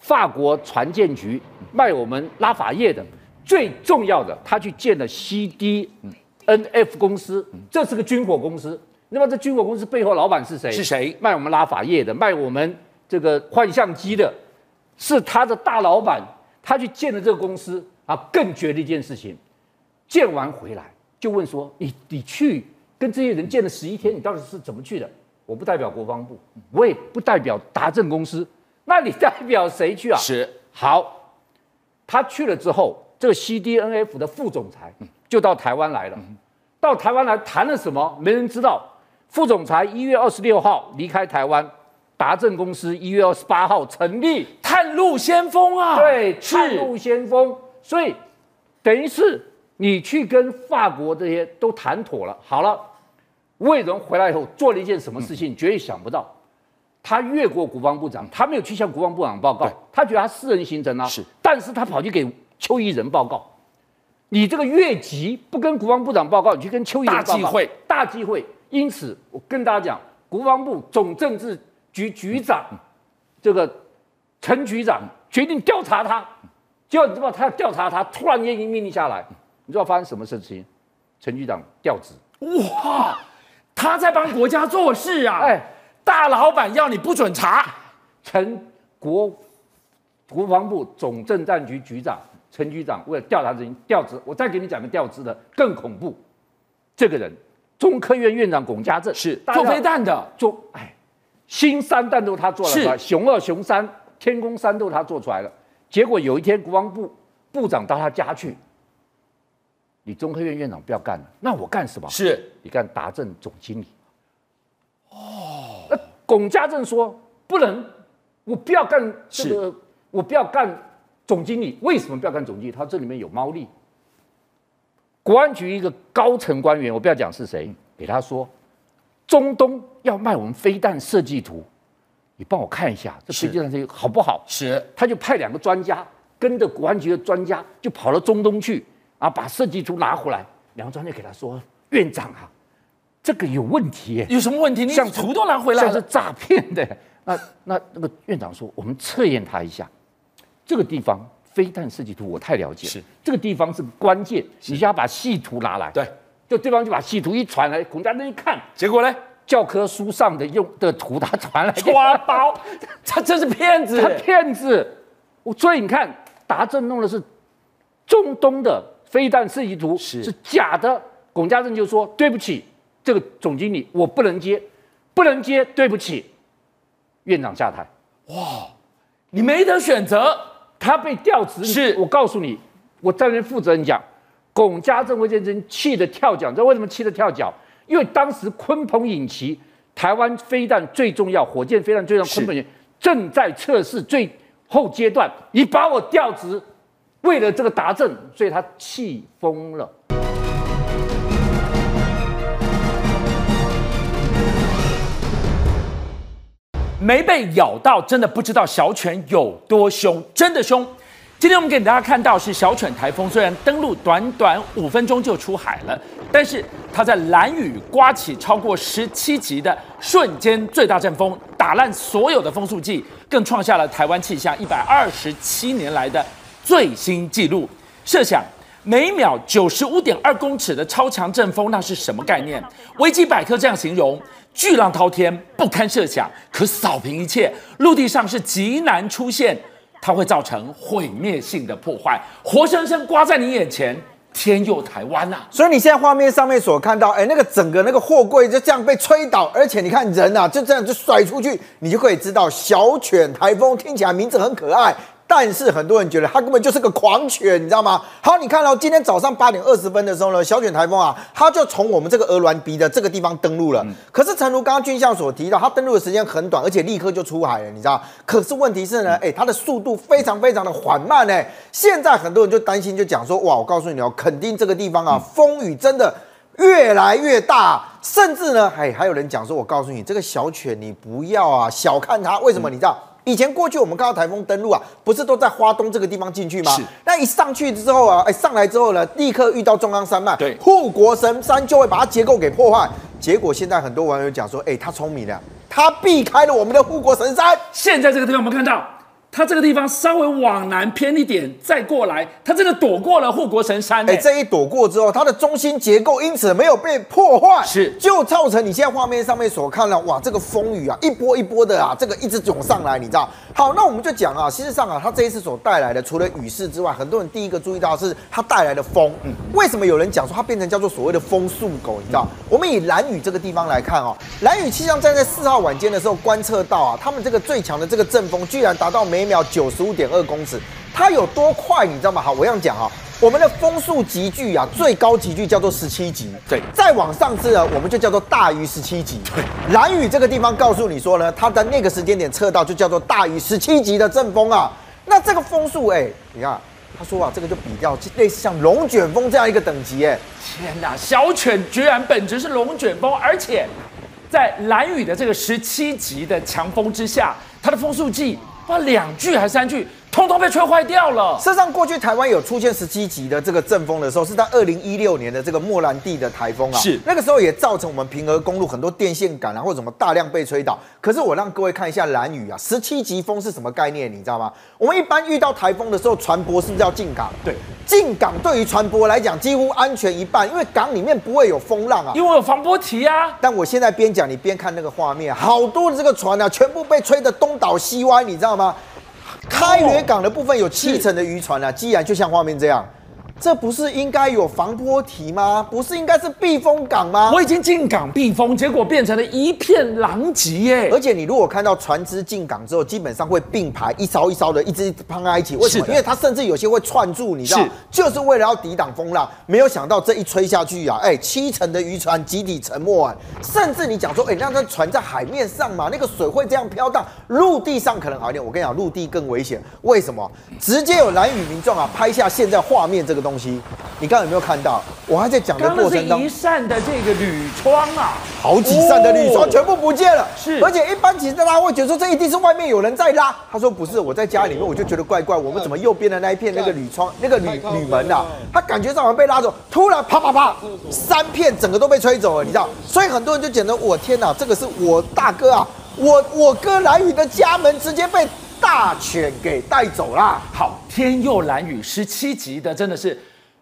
法国船舰局卖我们拉法叶的，最重要的，他去见了 CDNF 公司，这是个军火公司。那么这军火公司背后老板是谁？是谁？卖我们拉法叶的，卖我们这个幻相机的，是他的大老板。他去见了这个公司啊，更绝的一件事情，见完回来就问说：“你你去跟这些人见了十一天，你到底是怎么去的？”我不代表国防部，我也不代表达政公司，那你代表谁去啊？是好，他去了之后，这个 CDNF 的副总裁就到台湾来了，到台湾来谈了什么？没人知道。副总裁一月二十六号离开台湾，达政公司一月二十八号成立，探路先锋啊！对，探路先锋。所以等于是你去跟法国这些都谈妥了，好了。魏荣回来以后做了一件什么事情，绝对想不到。他越过国防部长，他没有去向国防部长报告，他觉得他私人行程啊。是，但是他跑去给邱毅仁报告。你这个越级不跟国防部长报告，你去跟邱义仁报告。大忌讳，大忌讳。因此，我跟大家讲，国防部总政治局局长这个陈局长决定调查他，结果你知道他要调查他，突然间一命令下来，你知道发生什么事情？陈局长调职。哇，他在帮国家做事啊！哎，大老板要你不准查。陈国国防部总政战局局长陈局长为了调查事情调职，我再给你讲个调职的更恐怖，这个人。中科院院长龚家正是做飞弹的，做哎，新三弹都他做了，是熊二、熊三、天宫三都他做出来了。结果有一天国防部部长到他家去，你中科院院长不要干了，那我干什么？是你干达政总经理。哦，那龚家正说不能，我不要干这个，我不要干总经理。为什么不要干总经理？他这里面有猫腻。国安局一个高层官员，我不要讲是谁，给他说，中东要卖我们飞弹设计图，你帮我看一下这飞机上这个好不好？是，他就派两个专家跟着国安局的专家就跑到中东去啊，把设计图拿回来。两个专家给他说，院长啊，这个有问题耶，有什么问题？你像图都拿回来了，像是诈骗的。那那那个院长说，我们测验他一下，这个地方。飞弹设计图我太了解了，是这个地方是关键，你就要把细图拿来。对，就对方就把细图一传来，孔家正一看，结果呢，教科书上的用的图他传来，抓包，他这是骗子，他骗子。我所以你看，达正弄的是中东的飞弹设计图是是假的，龚家正就说对不起，这个总经理我不能接，不能接，对不起，院长下台。哇，你没得选择。他被调职，是我告诉你，我在那边负责人讲，龚家正、魏建真气得跳脚，你知道为什么气得跳脚？因为当时鲲鹏引擎，台湾飞弹最重要，火箭飞弹最重要，鲲鹏引擎正在测试最后阶段，你把我调职，为了这个达正，所以他气疯了。没被咬到，真的不知道小犬有多凶，真的凶。今天我们给大家看到是小犬台风，虽然登陆短短五分钟就出海了，但是它在蓝雨刮起超过十七级的瞬间最大阵风，打烂所有的风速计，更创下了台湾气象一百二十七年来的最新纪录。设想每秒九十五点二公尺的超强阵风，那是什么概念？维基百科这样形容。巨浪滔天，不堪设想，可扫平一切。陆地上是极难出现，它会造成毁灭性的破坏，活生生刮在你眼前，天佑台湾呐、啊！所以你现在画面上面所看到，哎，那个整个那个货柜就这样被吹倒，而且你看人啊，就这样就甩出去，你就可以知道小犬台风听起来名字很可爱。但是很多人觉得它根本就是个狂犬，你知道吗？好，你看到、哦、今天早上八点二十分的时候呢，小犬台风啊，它就从我们这个鹅銮鼻的这个地方登陆了。嗯、可是，诚如刚刚军校所提到，它登陆的时间很短，而且立刻就出海了，你知道？可是问题是呢，哎，它的速度非常非常的缓慢呢。现在很多人就担心，就讲说，哇，我告诉你哦，肯定这个地方啊，风雨真的越来越大，甚至呢，哎，还有人讲说，我告诉你，这个小犬你不要啊，小看它，为什么？你知道？以前过去我们看到台风登陆啊，不是都在花东这个地方进去吗？是。那一上去之后啊，哎，上来之后呢，立刻遇到中央山脉，对，护国神山就会把它结构给破坏。结果现在很多网友讲说，哎，他聪明了，他避开了我们的护国神山。现在这个地方我们看到。它这个地方稍微往南偏一点，再过来，它真的躲过了护国神山。哎，这一躲过之后，它的中心结构因此没有被破坏，是就造成你现在画面上面所看到，哇，这个风雨啊，一波一波的啊，这个一直涌上来，你知道？好，那我们就讲啊，事实上啊，它这一次所带来的，除了雨势之外，很多人第一个注意到是它带来的风。嗯，为什么有人讲说它变成叫做所谓的风速狗？你知道？嗯、我们以蓝雨这个地方来看哦，蓝雨气象站在四号晚间的时候观测到啊，他们这个最强的这个阵风居然达到每秒九十五点二公尺，它有多快？你知道吗？好，我这样讲啊，我们的风速级距啊，最高级距叫做十七级，对，再往上次呢，我们就叫做大于十七级。对，兰屿这个地方告诉你说呢，它的那个时间点测到就叫做大于十七级的阵风啊。那这个风速，哎，你看，他说啊，这个就比较类似像龙卷风这样一个等级，哎，天哪，小犬居然本质是龙卷风，而且在蓝雨的这个十七级的强风之下，它的风速计。发，两句还是三句？通通被吹坏掉了。事实上，过去台湾有出现十七级的这个阵风的时候，是在二零一六年的这个莫兰蒂的台风啊。是那个时候也造成我们平和公路很多电线杆啊或者什么大量被吹倒。可是我让各位看一下蓝雨啊，十七级风是什么概念？你知道吗？我们一般遇到台风的时候，船舶是不是要进港？对，进港对于船舶来讲几乎安全一半，因为港里面不会有风浪啊，因为有防波堤啊。但我现在边讲你边看那个画面，好多的这个船啊，全部被吹得东倒西歪，你知道吗？开远港的部分有七成的渔船啊，既然就像画面这样，这不是应该有防波堤吗？不是应该是避风港吗？我已经进港避风，结果变成了一片狼藉耶！而且你如果看到船只进港之后，基本上会并排一艘一艘的，一直碰在一起。为什么？因为它甚至有些会串住，你知道，就是为了要抵挡风浪。没有想到这一吹下去啊，哎，七成的渔船集体沉没啊！甚至你讲说，哎，那那船在海面上嘛，那个水会这样飘荡，陆地上可能好一点。我跟你讲，陆地更危险。为什么？直接有蓝屿民众啊拍下现在画面这个东西。东西，你刚刚有没有看到？我还在讲的过程当中，一扇的这个铝窗啊，好几扇的铝窗全部不见了。是，而且一般其实大家会觉得说，这一定是外面有人在拉。他说不是，我在家里面我就觉得怪怪。我们怎么右边的那一片那个铝窗那个铝铝门啊，他感觉上好像被拉走，突然啪啪啪，三片整个都被吹走了，你知道？所以很多人就觉得，我天哪，这个是我大哥啊，我我哥蓝宇的家门直接被。大犬给带走啦。好，天佑兰屿十七级的，真的是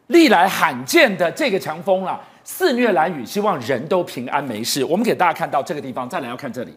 历来罕见的这个强风啊，肆虐兰屿，希望人都平安没事。我们给大家看到这个地方，再来要看这里，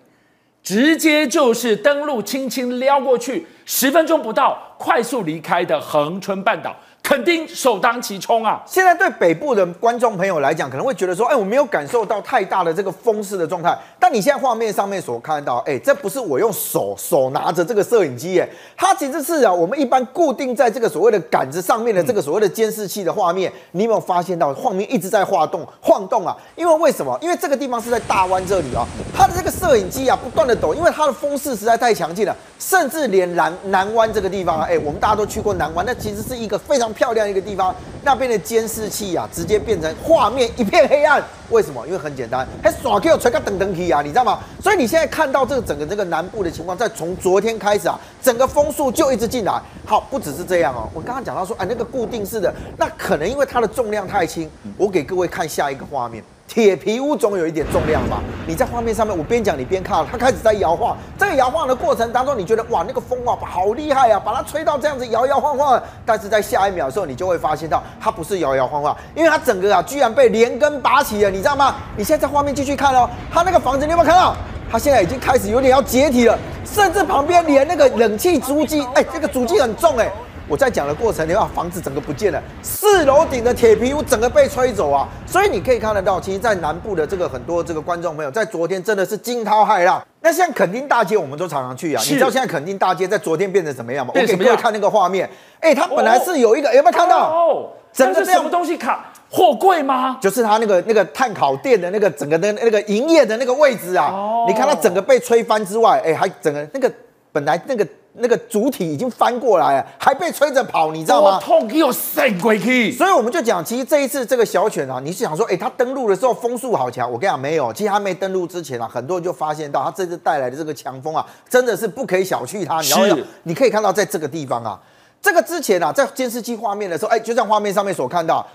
直接就是登陆，轻轻撩过去，十分钟不到，快速离开的恒春半岛。肯定首当其冲啊！现在对北部的观众朋友来讲，可能会觉得说，哎，我没有感受到太大的这个风势的状态。但你现在画面上面所看到，哎，这不是我用手手拿着这个摄影机，哎，它其实是啊，我们一般固定在这个所谓的杆子上面的这个所谓的监视器的画面。你有没有发现到画面一直在晃动晃动啊？因为为什么？因为这个地方是在大湾这里啊，它的这个摄影机啊不断的抖，因为它的风势实在太强劲了，甚至连南南湾这个地方啊，哎，我们大家都去过南湾，那其实是一个非常。漂亮一个地方，那边的监视器啊，直接变成画面一片黑暗。为什么？因为很简单，还耍 Q 吹个噔噔皮啊，你知道吗？所以你现在看到这个整个这个南部的情况，在从昨天开始啊，整个风速就一直进来。好，不只是这样哦，我刚刚讲到说，哎，那个固定式的，那可能因为它的重量太轻。我给各位看下一个画面。铁皮屋总有一点重量吧？你在画面上面，我边讲你边看，它开始在摇晃。这个摇晃的过程当中，你觉得哇，那个风啊，好厉害啊，把它吹到这样子摇摇晃晃。但是在下一秒的时候，你就会发现到它不是摇摇晃晃，因为它整个啊，居然被连根拔起了，你知道吗？你现在在画面继续看哦，它那个房子你有没有看到？它现在已经开始有点要解体了，甚至旁边连那个冷气主机，哎，这个主机很重哎。我在讲的过程，你看房子整个不见了，四楼顶的铁皮屋整个被吹走啊！所以你可以看得到，其实，在南部的这个很多这个观众朋友，在昨天真的是惊涛骇浪。那像垦丁大街，我们都常常去啊。你知道现在垦丁大街在昨天变成什么样吗？我给各位看那个画面。哎，它本来是有一个，有没有看到？哦，整个什么东西卡？货柜吗？就是它那个那个碳烤店的那个整个的那个营业的那个位置啊。哦。你看它整个被吹翻之外，哎，还整个那个本来那个。那个主体已经翻过来了，还被吹着跑，你知道吗？痛又闪过去。所以我们就讲，其实这一次这个小犬啊，你是想说，哎，它登陆的时候风速好强。我跟你讲，没有，其实它没登陆之前啊，很多人就发现到它这次带来的这个强风啊，真的是不可以小觑它。是。你，你可以看到，在这个地方啊，这个之前啊，在监视器画面的时候，哎，就像画面上面所看到。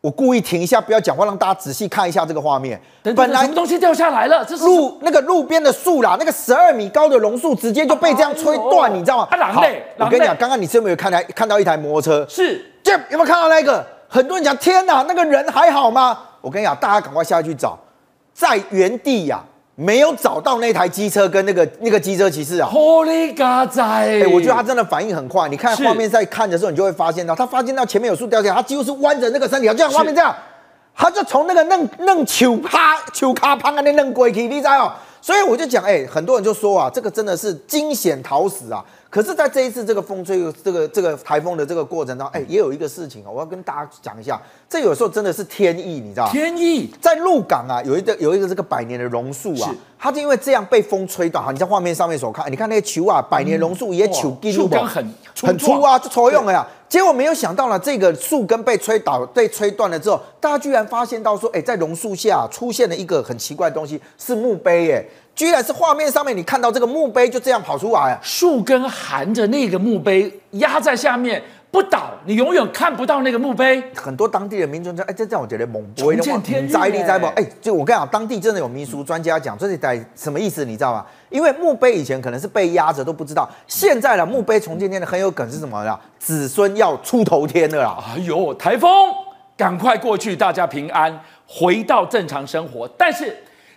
我故意停一下，不要讲话，让大家仔细看一下这个画面。等等，本来什么东西掉下来了？这是路那个路边的树啦，那个十二米高的榕树直接就被这样吹断，你知道吗？我跟你讲，刚刚你是有没有看到看到一台摩托车？是，这有没有看到那个？很多人讲，天哪，那个人还好吗？我跟你讲，大家赶快下去找，在原地呀、啊。没有找到那台机车跟那个那个机车骑士啊！Holy God！哎，我觉得他真的反应很快。你看画面在看的时候，你就会发现到他发现到前面有树掉下来，他几乎是弯着那个身体，就像画面这样，他就从那个弄弄球趴球卡旁啊那嫩过去，你知道？所以我就讲，哎，很多人就说啊，这个真的是惊险逃死啊。可是，在这一次这个风吹这个这个台风的这个过程当中，哎，也有一个事情啊，我要跟大家讲一下。这有时候真的是天意，你知道吗？天意在鹿港啊，有一个有一个这个百年的榕树啊，它就因为这样被风吹断。好，你在画面上面所看，你看那些球啊，百年榕树也球树根很很粗啊，就抽用了呀。结果没有想到呢，这个树根被吹倒、被吹断了之后，大家居然发现到说，哎，在榕树下出现了一个很奇怪的东西，是墓碑，哎，居然是画面上面你看到这个墓碑就这样跑出来啊，树根含着那个墓碑压在下面。不倒，你永远看不到那个墓碑。很多当地的民众说：“哎，这这样我觉得猛不会的话，灾力灾不？哎，就我跟你讲，当地真的有民俗专家讲，这是在什么意思？你知道吗？因为墓碑以前可能是被压着都不知道，现在的墓碑重建天的很有梗是什么呀？子孙要出头天了啦！哎呦，台风赶快过去，大家平安回到正常生活。但是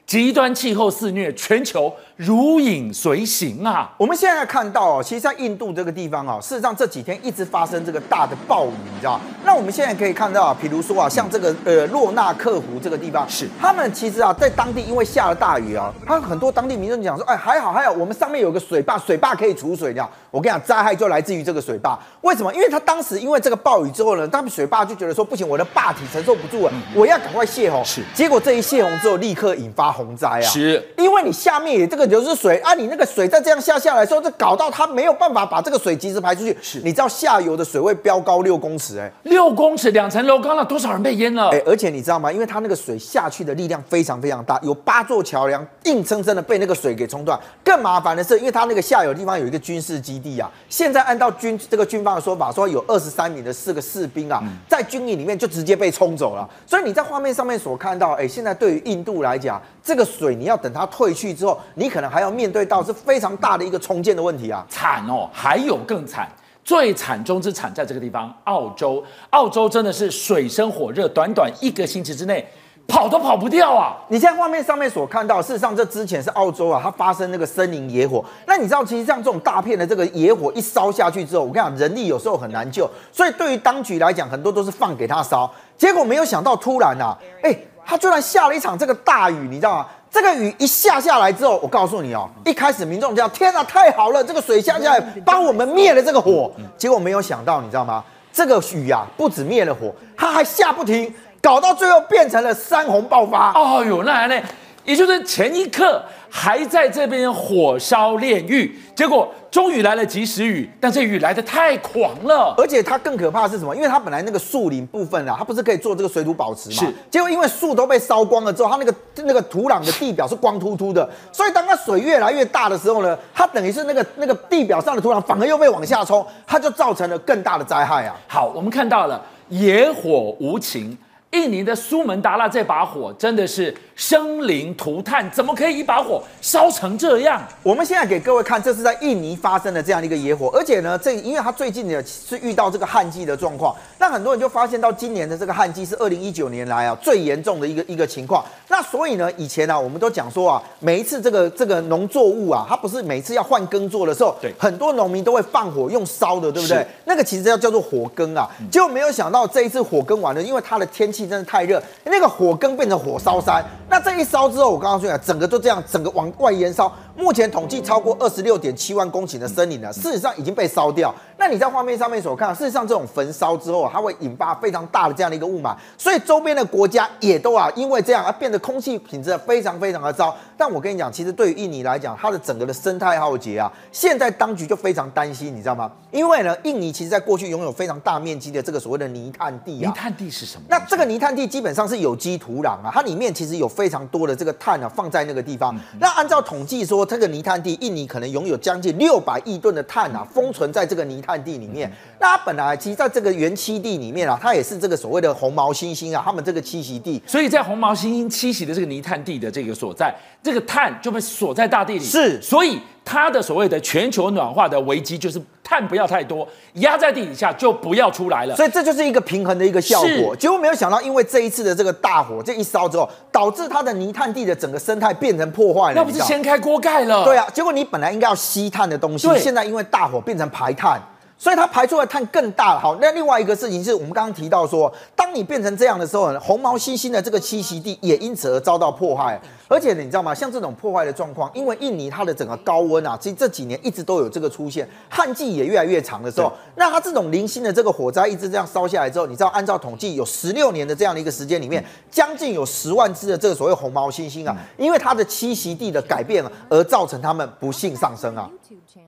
极端气候肆虐，全球如影随形啊！我们现在看到哦，其实，在印度这个地方哦，事实上这几天一直发生这个大的暴雨，你知道？那我们现在可以看到啊，比如说啊，像这个呃洛纳克湖这个地方，是他们其实啊，在当地因为下了大雨啊，他很多当地民众讲说，哎，还好还好，我们上面有个水坝，水坝可以储水，这样。我跟你讲，灾害就来自于这个水坝。为什么？因为他当时因为这个暴雨之后呢，他们水坝就觉得说，不行，我的坝体承受不住了，我要赶快泄洪。是，结果这一泄洪之后，立刻引发洪灾啊！是，因为你下面也这个流是水啊，你那个水再这样下下来之后，就搞到它没有办法把这个水及时排出去。是，你知道下游的水位飙高六公尺，哎，六公尺，两层楼高了，多少人被淹了？哎，而且你知道吗？因为它那个水下去的力量非常非常大，有八座桥梁硬生生的被那个水给冲断。更麻烦的是，因为它那个下游地方有一个军事基地啊，现在按照军这个军方的说法，说有二十三名的四个士兵啊，在军营里面就直接被冲走了。所以你在画面上面所看到，哎，现在对于印度来讲，这个水你要等它退去之后，你可能还要面对到是非常大的一个重建的问题啊，惨哦！还有更惨，最惨中之惨，在这个地方，澳洲，澳洲真的是水深火热，短短一个星期之内。跑都跑不掉啊！你现在画面上面所看到，事实上这之前是澳洲啊，它发生那个森林野火。那你知道，其实像这种大片的这个野火一烧下去之后，我跟你讲，人力有时候很难救，所以对于当局来讲，很多都是放给他烧。结果没有想到，突然啊，哎，他居然下了一场这个大雨，你知道吗？这个雨一下下来之后，我告诉你哦，一开始民众叫天啊，太好了，这个水下下来帮我们灭了这个火。结果没有想到，你知道吗？这个雨啊，不止灭了火，它还下不停。搞到最后变成了山洪爆发。哦呦，那还呢？也就是前一刻还在这边火烧炼狱，结果终于来了及时雨，但这雨来的太狂了。而且它更可怕的是什么？因为它本来那个树林部分啊，它不是可以做这个水土保持吗？是。结果因为树都被烧光了之后，它那个那个土壤的地表是光秃秃的，所以当它水越来越大的时候呢，它等于是那个那个地表上的土壤反而又被往下冲，它就造成了更大的灾害啊。好，我们看到了野火无情。印尼的苏门答腊这把火真的是生灵涂炭，怎么可以一把火烧成这样？我们现在给各位看，这是在印尼发生的这样的一个野火，而且呢，这因为它最近呢是遇到这个旱季的状况，那很多人就发现到今年的这个旱季是二零一九年来啊最严重的一个一个情况。那所以呢，以前呢、啊、我们都讲说啊，每一次这个这个农作物啊，它不是每次要换耕作的时候，对，很多农民都会放火用烧的，对不对？那个其实要叫做火耕啊，结果没有想到这一次火耕完了，因为它的天气。气真的太热，那个火耕变成火烧山。那这一烧之后，我刚刚说啊，整个就这样，整个往外延烧。目前统计超过二十六点七万公顷的森林呢，事实上已经被烧掉。那你在画面上面所看，事实上这种焚烧之后，它会引发非常大的这样的一个雾霾，所以周边的国家也都啊，因为这样而变得空气品质非常非常的糟。但我跟你讲，其实对于印尼来讲，它的整个的生态浩劫啊，现在当局就非常担心，你知道吗？因为呢，印尼其实在过去拥有非常大面积的这个所谓的泥炭地啊。泥炭地是什么？那这个泥炭地基本上是有机土壤啊，它里面其实有非常多的这个碳啊放在那个地方。嗯、那按照统计说，这个泥炭地，印尼可能拥有将近六百亿吨的碳啊，封存在这个泥炭地里面。那它本来其实在这个原栖地里面啊，它也是这个所谓的红毛猩猩啊，他们这个栖息地。所以在红毛猩猩栖息的这个泥炭地的这个所在，这个碳就被锁在大地里。是，所以它的所谓的全球暖化的危机，就是碳不要太多，压在地底下就不要出来了。所以这就是一个平衡的一个效果。结果没有想到，因为这一次的这个大火，这一烧之后，导致它的泥炭地的整个生态变成破坏了。那不是掀开锅盖了？对啊，结果你本来应该要吸碳的东西，现在因为大火变成排碳。所以它排出的碳更大了。好，那另外一个事情是我们刚刚提到说，当你变成这样的时候，红毛猩猩的这个栖息地也因此而遭到破坏。而且你知道吗？像这种破坏的状况，因为印尼它的整个高温啊，其实这几年一直都有这个出现，旱季也越来越长的时候，那它这种零星的这个火灾一直这样烧下来之后，你知道，按照统计，有十六年的这样的一个时间里面，将近有十万只的这个所谓红毛猩猩啊，因为它的栖息地的改变而造成它们不幸上升啊。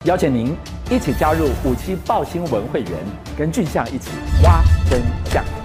邀请您一起加入五七爆新闻会员，跟俊相一起挖真相。